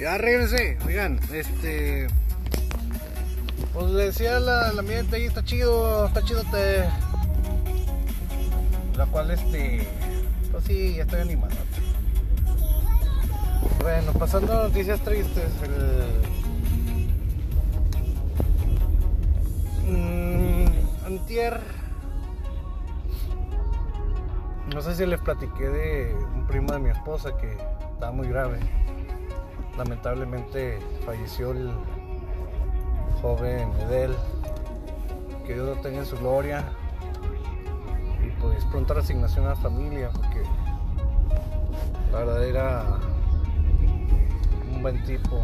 Ya regresé, oigan, este. Pues le decía la, ambiente ahí, está chido, está chido te. La cual este. Pues sí, ya estoy animado. Bueno, pasando noticias tristes, el. mm, antier. No sé si les platiqué de un primo de mi esposa que estaba muy grave lamentablemente falleció el joven Edel. Que Dios lo tenga en su gloria. Y pues pronta resignación a la familia, porque la verdad era un buen tipo.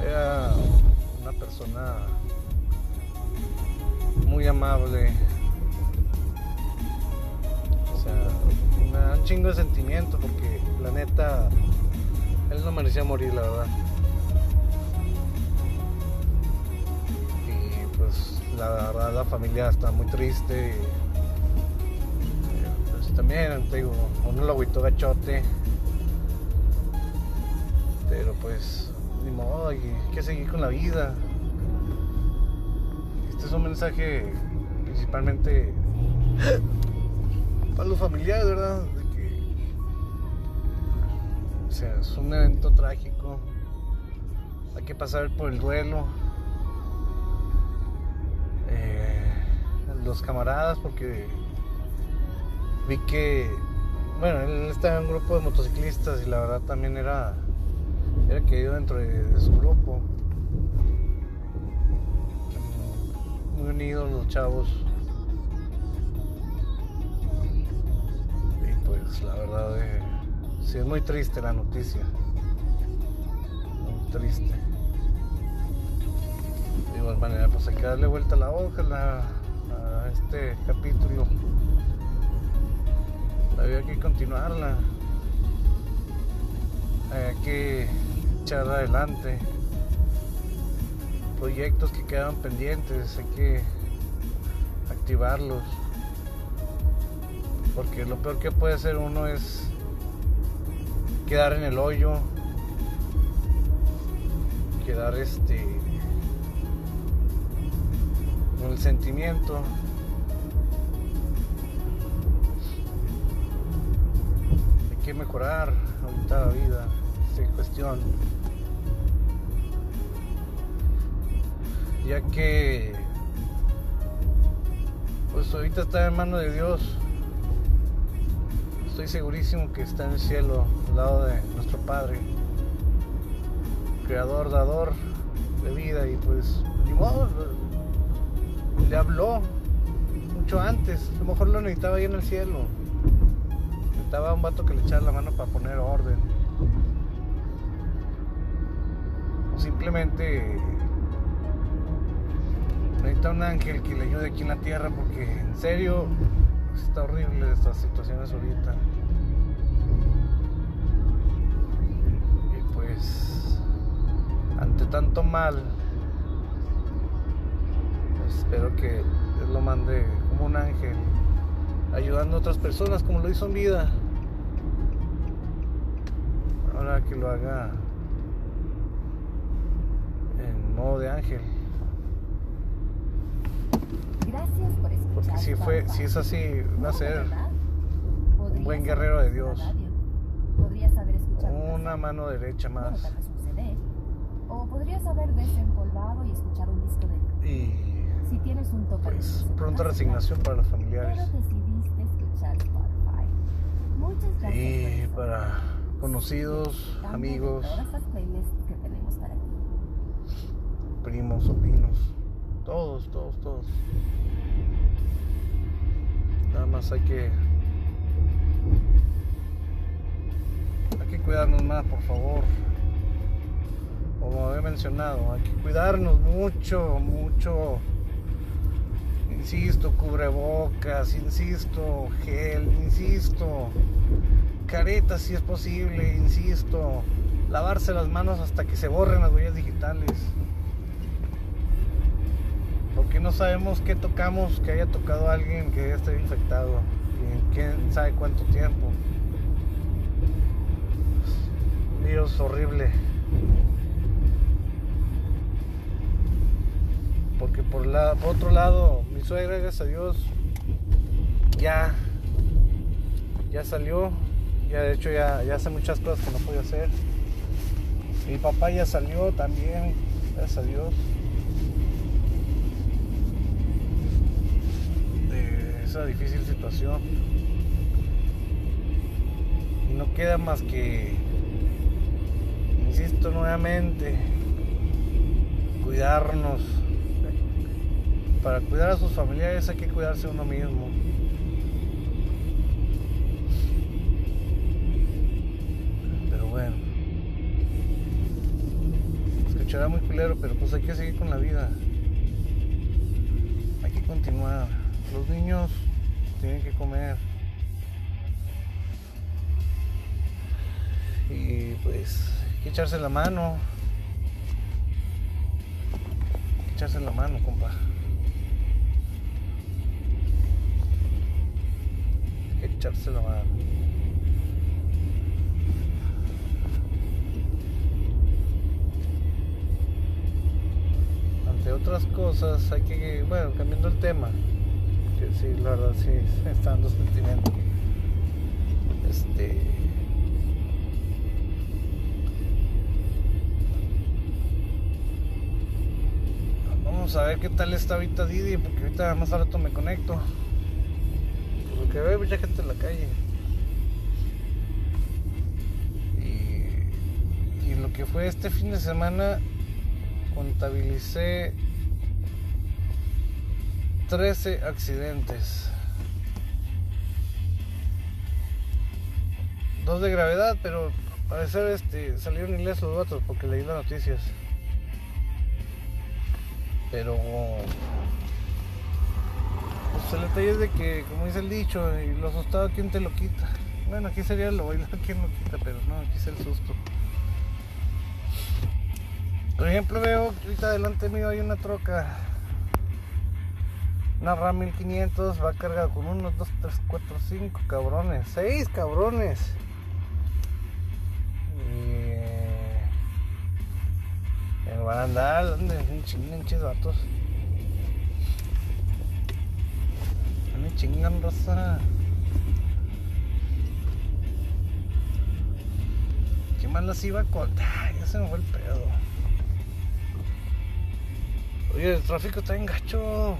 Era una persona muy amable. O sea, un chingo de sentimiento porque la neta él no merecía morir, la verdad. Y pues la verdad la familia está muy triste. Y, pues, también, te digo, uno lo agüitó gachote. Pero pues, ni modo, hay que seguir con la vida. Este es un mensaje principalmente para los familiares, ¿verdad? Es un evento trágico. Hay que pasar por el duelo. Eh, los camaradas, porque vi que, bueno, él estaba en un grupo de motociclistas y la verdad también era, era querido dentro de, su grupo. Muy unidos los chavos. Y pues la verdad... Eh, Sí, es muy triste la noticia. Muy triste. De igual manera, pues hay que darle vuelta a la hoja a este capítulo. Había que continuarla. Hay que echar adelante. Proyectos que quedan pendientes, hay que activarlos. Porque lo peor que puede hacer uno es quedar en el hoyo, quedar este con el sentimiento. Hay que mejorar ahorita la vida, sin cuestión. Ya que pues ahorita está en manos de Dios estoy segurísimo que está en el cielo, al lado de nuestro Padre, creador, dador de vida, y pues, ni modo, le habló mucho antes, a lo mejor lo necesitaba ahí en el cielo. Necesitaba un vato que le echara la mano para poner orden. O simplemente necesita un ángel que le ayude aquí en la tierra porque en serio está horrible estas situaciones ahorita. Y pues, ante tanto mal, pues, espero que Dios lo mande como un ángel, ayudando a otras personas como lo hizo en vida. Ahora que lo haga en modo de ángel. Gracias por escuchar. Porque si fue, si es así, va a ser un buen guerrero de Dios. Escuchado Una mano derecha más. O podrías haber desempolvado y escuchar un disco de Y Si tienes un toque pues pronta resignación para los familiares. Y para conocidos, amigos, primos, sobrinos, todos, todos, todos. Nada más hay que hay que cuidarnos más, por favor. Como había mencionado, hay que cuidarnos mucho, mucho. Insisto, cubrebocas, insisto, gel, insisto, caretas si es posible, insisto, lavarse las manos hasta que se borren las huellas digitales. No sabemos qué tocamos que haya tocado alguien que haya estado infectado. Y quién sabe cuánto tiempo. Pues horrible. Porque por, la, por otro lado, mi suegra, gracias a Dios, ya, ya salió. Ya de hecho ya, ya hace muchas cosas que no podía hacer. Mi papá ya salió también, gracias a Dios. Esa difícil situación. Y no queda más que, insisto nuevamente, cuidarnos. Para cuidar a sus familiares hay que cuidarse uno mismo. Pero bueno. Escuchará muy culero, pero pues hay que seguir con la vida. Hay que continuar. Los niños tienen que comer. Y pues hay que echarse la mano. Hay que echarse la mano, compa. Hay que echarse la mano. Ante otras cosas hay que, bueno, cambiando el tema, sí, la verdad sí, está dando sentimiento. Este, Vamos a ver qué tal está ahorita Didi, porque ahorita más rato me conecto. Por lo que veo, mucha gente en la calle. Y lo que fue este fin de semana, contabilicé 13 accidentes. Dos de gravedad, pero al parecer este, salieron ilesos los vatos porque leí las noticias. Pero pues el detalle es de que, como dice el dicho, y lo asustado quién te lo quita. Bueno, aquí sería lo bailado quién lo quita, pero no, aquí es el susto. Por ejemplo, veo ahorita delante mío hay una troca. Una RAM 1500 va cargada con unos 2, 3, 4, 5 cabrones. 6 cabrones. Y en barandal, donde un chingan vatos. Me chingan raza. ¿Qué más las iba a contar? Ya se me fue el pedo. Oye, el tráfico está en gacho.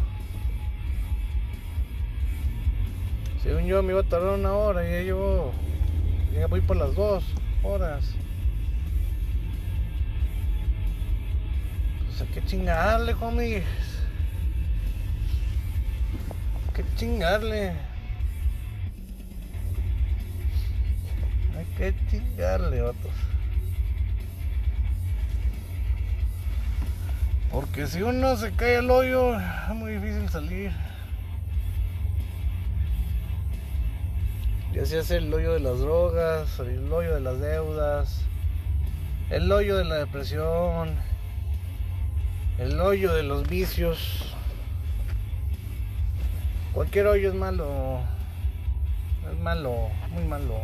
Según yo me iba a tardar una hora y ya llevo. Ya voy por las dos horas. Pues hay que chingarle, homies. Hay que chingarle. Hay que chingarle, otros. Porque si uno se cae al hoyo, es muy difícil salir. Ya se hace el hoyo de las drogas, el hoyo de las deudas, el hoyo de la depresión, el hoyo de los vicios. Cualquier hoyo es malo. Es malo, muy malo.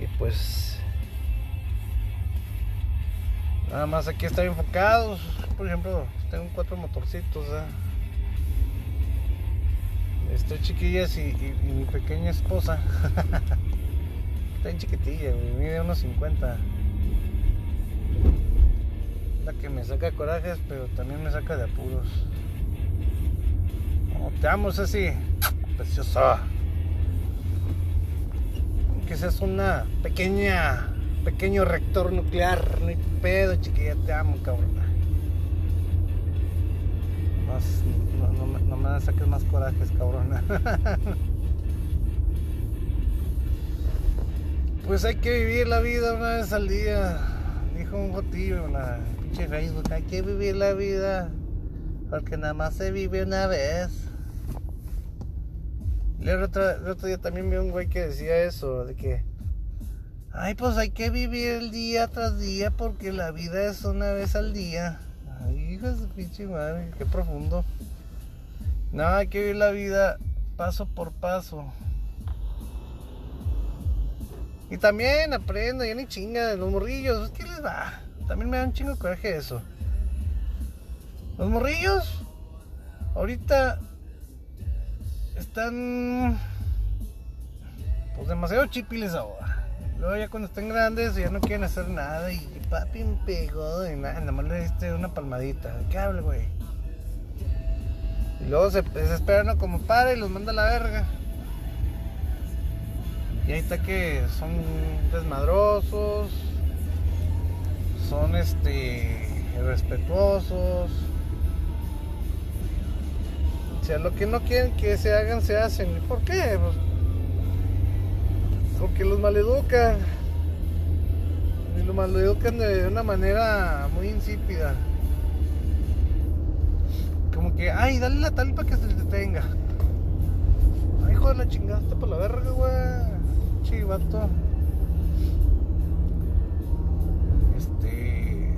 Y pues nada más aquí estar enfocados. Por ejemplo, tengo cuatro motorcitos. ¿eh? Estoy chiquillas y, mi pequeña esposa. Está en chiquitilla, mide unos 50. La que me saca corajes, pero también me saca de apuros. Oh, te amo, Ceci. Preciosa. Que seas una pequeña, pequeño reactor nuclear. No hay pedo, chiquilla. Te amo, cabrón. Más, no, más corajes, cabrona. pues hay que vivir la vida una vez al día. Dijo un jotillo en la pinche Facebook. Hay que vivir la vida. Porque nada más se vive una vez. El otro, otro día también vi un güey que decía eso. De que. Ay, pues hay que vivir el día tras día. Porque la vida es una vez al día. Ay, hijo de su pinche madre, qué profundo. No, hay que vivir la vida paso por paso. Y también aprendo, ya ni chinga los morrillos. ¿Qué les va? También me dan chingo de coraje eso. Los morrillos, ahorita están pues demasiado chipiles ahora. Luego ya cuando estén grandes ya no quieren hacer nada y papi me pegó y nada, nada más le diste una palmadita. ¿Qué hable, güey? Y luego se desesperan como para y los manda a la verga. Y ahí está que son desmadrosos, son este irrespetuosos. O sea, lo que no quieren que se hagan, se hacen. ¿Y por qué? Pues, porque los maleducan. Y los maleducan de una manera muy insípida. Que, ay, dale la tal para que se detenga. Ay, hijo la chingada, está por la verga, güey chivato. Este.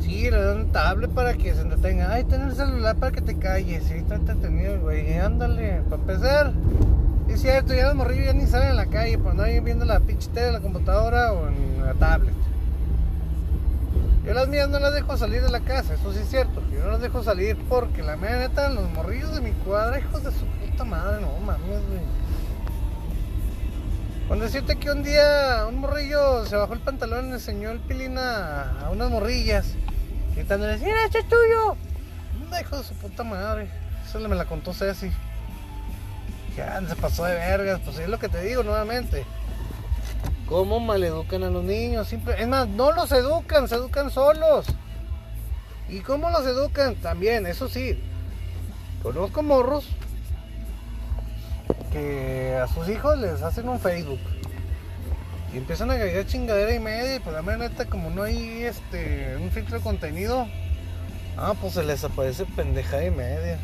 Sí, le dan tablet para que se entretenga. Ay, ten el celular para que te calles. Sí, está entretenido, güey. Ándale, para empezar. Es cierto, ya los morrillos ya ni salen a la calle, por no ir viendo la pinche tele la computadora o en la tablet. Yo las mías no las dejo salir de la casa, eso sí es cierto. Yo no las dejo salir porque la mera neta, los morrillos de mi cuadra, hijos de su puta madre, no mames, güey. Cuando decirte que un día un morrillo se bajó el pantalón y le enseñó el pilín a, unas morrillas, gritándole, mira, este es tuyo. No, hijo de su puta madre. Eso me la contó Ceci. Ya se pasó de vergas, pues es lo que te digo nuevamente. ¿Cómo maleducan a los niños? Simple, es más, no los educan, se educan solos. ¿Y cómo los educan? También, eso sí. Conozco morros que a sus hijos les hacen un Facebook. Y empiezan a agregar chingadera y media. Y pues la neta, como no hay este un filtro de contenido, ah, pues se les aparece pendejada y media.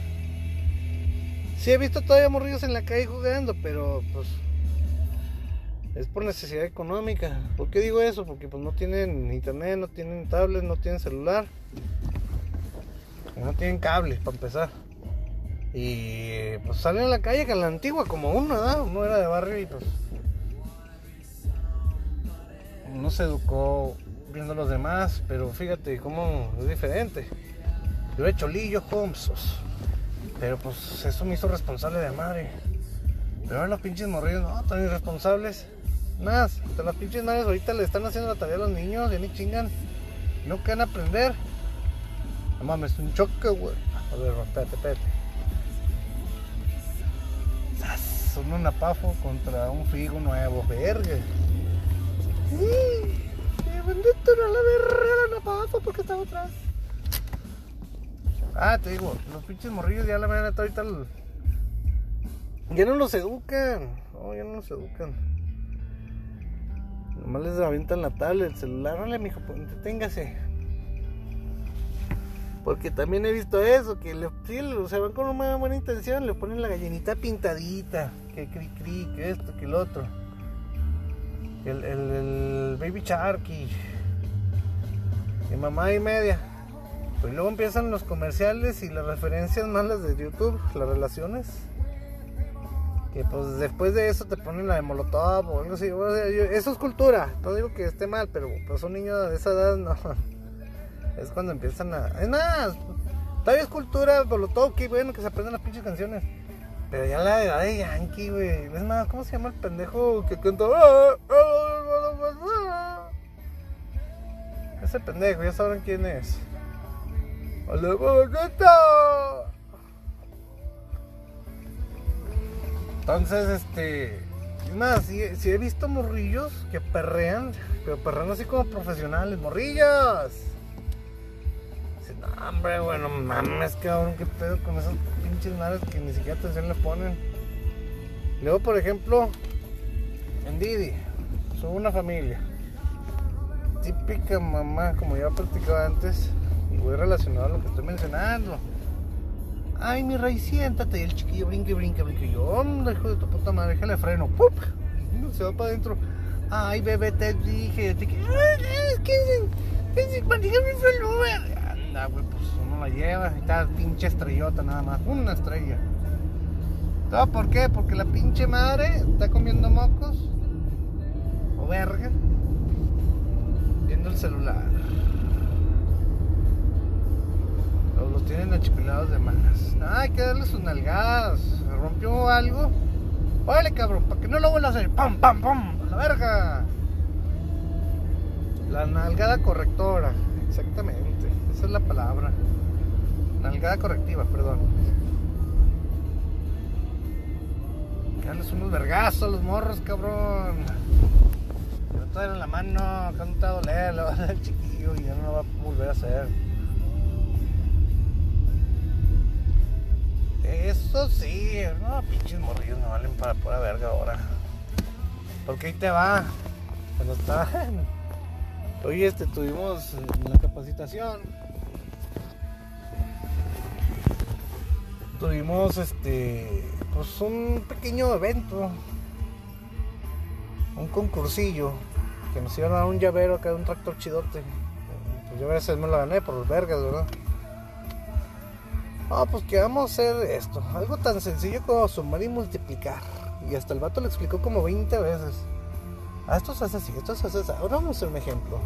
Sí he visto todavía morrillos en la calle jugando, pero pues es por necesidad económica. ¿Por qué digo eso? Porque pues no tienen internet, no tienen tablet, no tienen celular, no tienen cable para empezar. Y pues salen a la calle que a la antigua como uno, ¿verdad? Uno era de barrio y pues uno se educó viendo a los demás, pero fíjate cómo es diferente. Yo he hecho lillo Holmesos, pero pues eso me hizo responsable de madre. Pero ahora los pinches morrillos, no, tan irresponsables. Más, hasta las pinches madres ahorita le están haciendo la tarea a los niños, ya ni chingan. No quieren aprender. No mames, un choque, güey. A ver, espérate, espérate. Son un apafo contra un figo nuevo, verga. bendito no la verga el apafo porque estaba atrás. Ah, te digo, los pinches morrillos ya la verdad ahorita. Ya no los educan. No, ya no los educan. Nomás les avientan la tablet, el celular. Órale, mijo, pues entreténgase. Porque también he visto eso, que le, sí, se van con una buena intención, le ponen la gallinita pintadita, que cri cri, que esto, que el otro. El, el, baby shark y, y mamá y media. Pues luego empiezan los comerciales y las referencias malas de YouTube, las relaciones que pues después de eso te ponen la de Molotov o algo así. eso es cultura, no digo que esté mal, pero pues un niño de esa edad no. Es cuando empiezan a. Es más, todavía es cultura, Molotov, que bueno que se aprenden las pinches canciones. Pero ya la edad de Yankee, güey. Es más, ¿cómo se llama el pendejo que canta? Ese pendejo, ya saben quién es. ¡Hola, Entonces, este. Es más, si, he visto morrillos que perrean, pero perrean así como profesionales. ¡Morrillos! Dicen, no, hombre, bueno, mames, cabrón, qué pedo con esas pinches madres que ni siquiera atención le ponen. Luego, por ejemplo, en Didi, son una familia. Típica mamá, como ya platicado antes, y voy relacionado a lo que estoy mencionando Ay, mi rey, siéntate. Y el chiquillo brinque, brinque, brinque. Y yo, hombre, hijo de tu puta madre, déjale freno. ¡Pup! Se va para adentro. Ay, bebé, te dije. Te... Ay, es que es mi celular. Anda, güey, pues uno la lleva. Está pinche estrellota nada más. Una estrella. ¿Todo por qué? Porque la pinche madre está comiendo mocos o verga viendo el celular. O los tienen achipilados de malas. Ah, hay que darle sus nalgadas. Se rompió algo. Órale, cabrón, para que no lo vuelva a hacer. ¡Pam, pam, pam! ¡A la verga! La nalgada correctora. Exactamente. Esa es la palabra. Nalgada correctiva, perdón. Dales unos vergazos los morros, cabrón. Yo todavía en la mano, que no te va a doler, le va chiquillo y ya no lo va a volver a hacer. Eso sí, no, pinches morrillos no valen para pura verga ahora. Porque ahí te va. Cuando está. Hoy este tuvimos la capacitación. Tuvimos este. Pues un pequeño evento. Un concursillo. Que nos iban a dar un llavero acá de un tractor chidote. Pues yo a veces me lo gané por los vergas, ¿verdad? Ah, pues que vamos a hacer esto. Algo tan sencillo como sumar y multiplicar. Y hasta el vato lo explicó como 20 veces. Ah, esto se hace así, esto se hace así. Ahora vamos a hacer un ejemplo.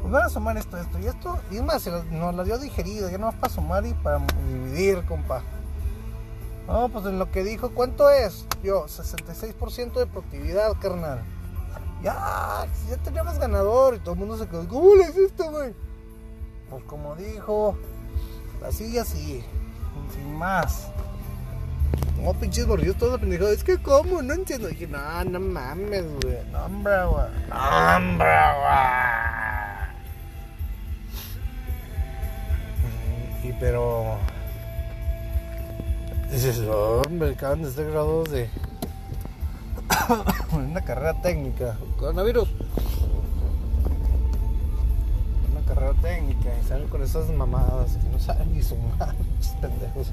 Pues van a sumar esto, esto y esto. Y es más, nos lo dio digerido. Ya no más para sumar y para dividir, compa. No, pues en lo que dijo, ¿cuánto es? Yo, 66% de productividad, carnal. Ya, ya teníamos ganador y todo el mundo se quedó. ¿Cómo le hiciste, güey? Pues como dijo, así y así, sin más. No, pinches borrillos todos pendejados. Es que, ¿cómo? No entiendo. dije, no, no mames, güey. No, hombre, güey. No, hombre, güey. Y pero. Dices, hombre, acaban de ser graduados de. una carrera técnica. Coronavirus. Y salen con esas mamadas que no saben ni sumar, pendejos.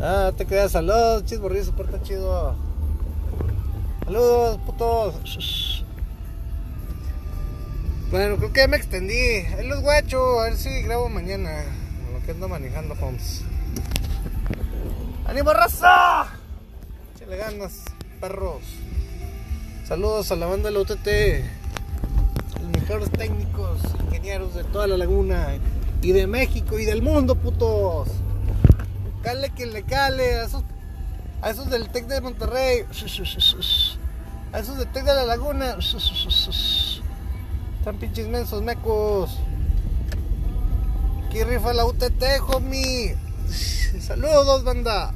Ah, te quedas, saludos, chis borrillos, se porta chido. Saludos, putos. Bueno, creo que ya me extendí. Ahí los guacho, a ver si grabo mañana. Lo que ando manejando, homes. ¡Ánimo, raza! Échale ganas, perros. Saludos a la banda de la UTT. Mejores técnicos, ingenieros de toda la laguna. Y de México y del mundo, putos. Cale que le cale a esos, a esos del Tec de Monterrey. A esos del Tec de la Laguna. Están pinches mensos, mecos. Aquí rifa la UTT, homie. Saludos, banda.